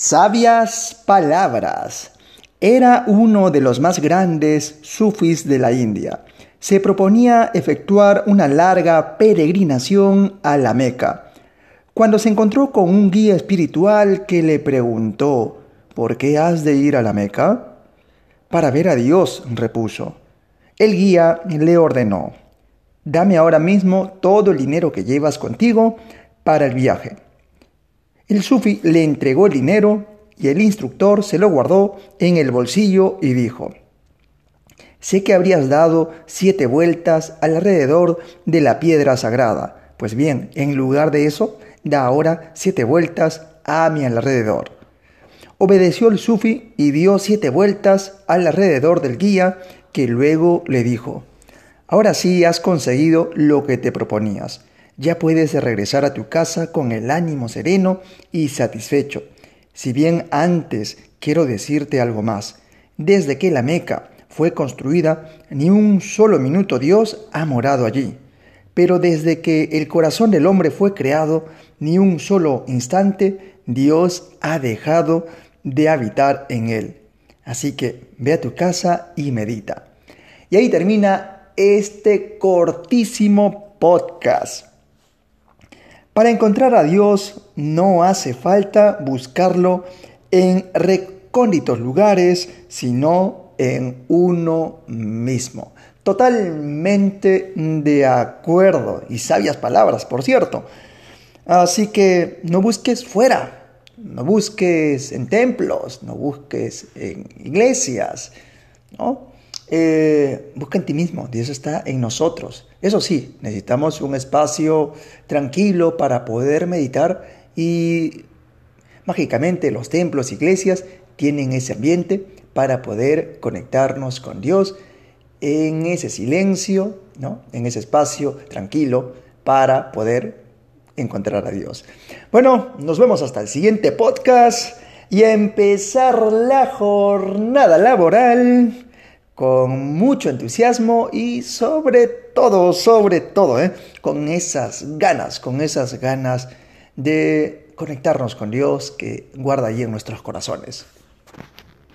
Sabias palabras. Era uno de los más grandes sufis de la India. Se proponía efectuar una larga peregrinación a la Meca. Cuando se encontró con un guía espiritual que le preguntó, ¿por qué has de ir a la Meca? Para ver a Dios, repuso. El guía le ordenó, dame ahora mismo todo el dinero que llevas contigo para el viaje. El sufi le entregó el dinero y el instructor se lo guardó en el bolsillo y dijo, Sé que habrías dado siete vueltas alrededor de la piedra sagrada. Pues bien, en lugar de eso, da ahora siete vueltas a mi alrededor. Obedeció el sufi y dio siete vueltas alrededor del guía, que luego le dijo, Ahora sí has conseguido lo que te proponías ya puedes regresar a tu casa con el ánimo sereno y satisfecho. Si bien antes quiero decirte algo más, desde que la Meca fue construida, ni un solo minuto Dios ha morado allí. Pero desde que el corazón del hombre fue creado, ni un solo instante Dios ha dejado de habitar en él. Así que ve a tu casa y medita. Y ahí termina este cortísimo podcast. Para encontrar a Dios no hace falta buscarlo en recónditos lugares, sino en uno mismo. Totalmente de acuerdo y sabias palabras, por cierto. Así que no busques fuera, no busques en templos, no busques en iglesias, ¿no? Eh, busca en ti mismo, Dios está en nosotros. Eso sí, necesitamos un espacio tranquilo para poder meditar y mágicamente los templos, iglesias tienen ese ambiente para poder conectarnos con Dios en ese silencio, ¿no? en ese espacio tranquilo para poder encontrar a Dios. Bueno, nos vemos hasta el siguiente podcast y empezar la jornada laboral con mucho entusiasmo y sobre todo, sobre todo, ¿eh? con esas ganas, con esas ganas de conectarnos con Dios que guarda allí en nuestros corazones.